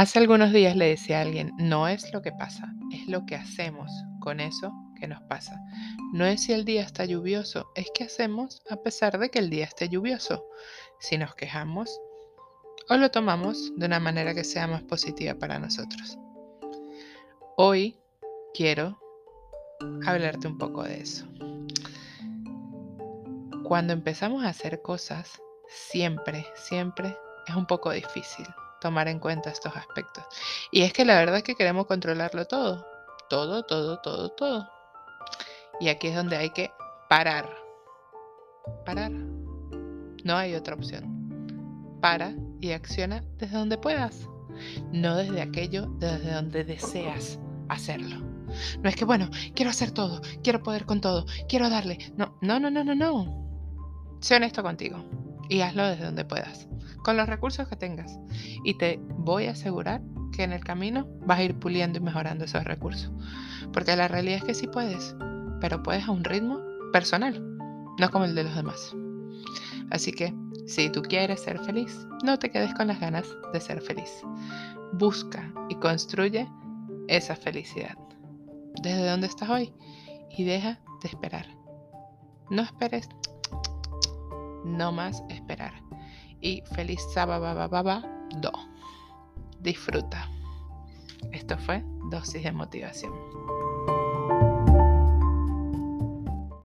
Hace algunos días le decía a alguien, no es lo que pasa, es lo que hacemos con eso que nos pasa. No es si el día está lluvioso, es qué hacemos a pesar de que el día esté lluvioso. Si nos quejamos o lo tomamos de una manera que sea más positiva para nosotros. Hoy quiero hablarte un poco de eso. Cuando empezamos a hacer cosas, siempre, siempre es un poco difícil tomar en cuenta estos aspectos. Y es que la verdad es que queremos controlarlo todo. Todo, todo, todo, todo. Y aquí es donde hay que parar. Parar. No hay otra opción. Para y acciona desde donde puedas. No desde aquello desde donde deseas hacerlo. No es que, bueno, quiero hacer todo, quiero poder con todo, quiero darle. No, no, no, no, no, no. Sé honesto contigo y hazlo desde donde puedas, con los recursos que tengas. Y te voy a asegurar que en el camino vas a ir puliendo y mejorando esos recursos. Porque la realidad es que sí puedes, pero puedes a un ritmo personal, no como el de los demás. Así que, si tú quieres ser feliz, no te quedes con las ganas de ser feliz. Busca y construye esa felicidad desde donde estás hoy y deja de esperar. No esperes no más esperar. Y feliz sábado, do. Disfruta. Esto fue dosis de motivación.